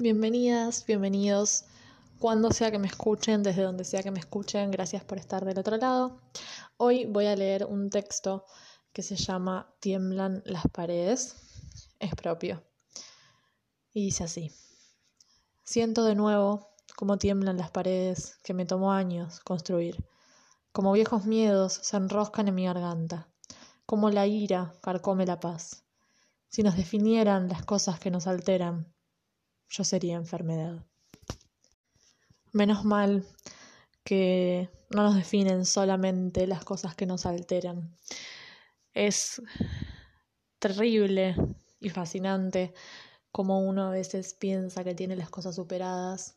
bienvenidas, bienvenidos, cuando sea que me escuchen, desde donde sea que me escuchen, gracias por estar del otro lado. Hoy voy a leer un texto que se llama Tiemblan las paredes, es propio, y dice así. Siento de nuevo cómo tiemblan las paredes que me tomó años construir, como viejos miedos se enroscan en mi garganta, como la ira carcome la paz. Si nos definieran las cosas que nos alteran, yo sería enfermedad. Menos mal que no nos definen solamente las cosas que nos alteran. Es terrible y fascinante como uno a veces piensa que tiene las cosas superadas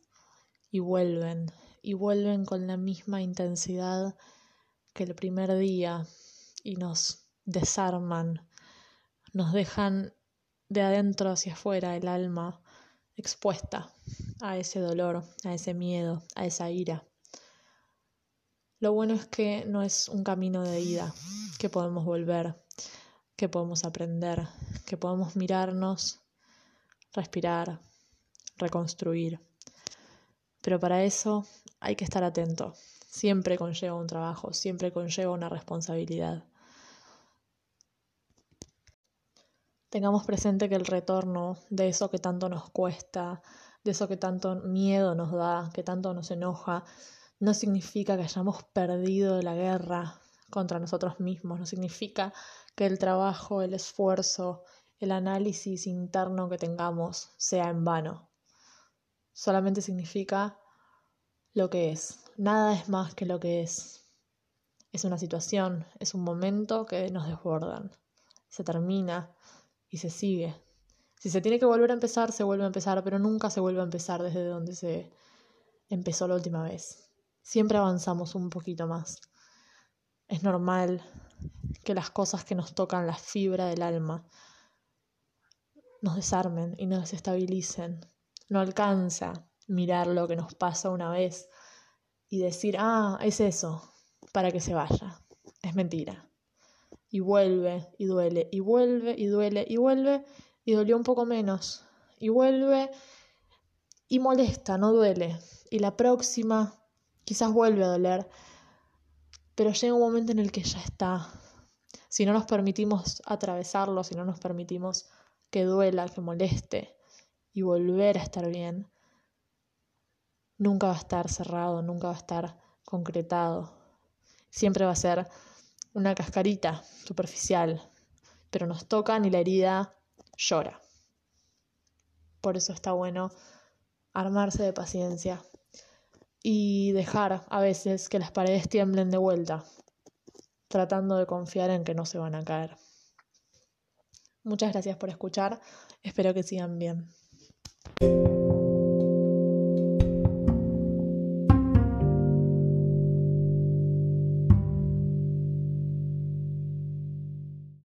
y vuelven, y vuelven con la misma intensidad que el primer día y nos desarman, nos dejan de adentro hacia afuera el alma expuesta a ese dolor, a ese miedo, a esa ira. Lo bueno es que no es un camino de ida, que podemos volver, que podemos aprender, que podemos mirarnos, respirar, reconstruir. Pero para eso hay que estar atento. Siempre conlleva un trabajo, siempre conlleva una responsabilidad. Tengamos presente que el retorno de eso que tanto nos cuesta, de eso que tanto miedo nos da, que tanto nos enoja, no significa que hayamos perdido la guerra contra nosotros mismos, no significa que el trabajo, el esfuerzo, el análisis interno que tengamos sea en vano. Solamente significa lo que es. Nada es más que lo que es. Es una situación, es un momento que nos desbordan. Se termina, y se sigue. Si se tiene que volver a empezar, se vuelve a empezar, pero nunca se vuelve a empezar desde donde se empezó la última vez. Siempre avanzamos un poquito más. Es normal que las cosas que nos tocan la fibra del alma nos desarmen y nos desestabilicen. No alcanza mirar lo que nos pasa una vez y decir, ah, es eso, para que se vaya. Es mentira y vuelve y duele y vuelve y duele y vuelve y dolió un poco menos y vuelve y molesta, no duele. Y la próxima quizás vuelve a doler, pero llega un momento en el que ya está. Si no nos permitimos atravesarlo, si no nos permitimos que duela, que moleste y volver a estar bien, nunca va a estar cerrado, nunca va a estar concretado. Siempre va a ser una cascarita superficial, pero nos tocan y la herida llora. Por eso está bueno armarse de paciencia y dejar a veces que las paredes tiemblen de vuelta, tratando de confiar en que no se van a caer. Muchas gracias por escuchar, espero que sigan bien.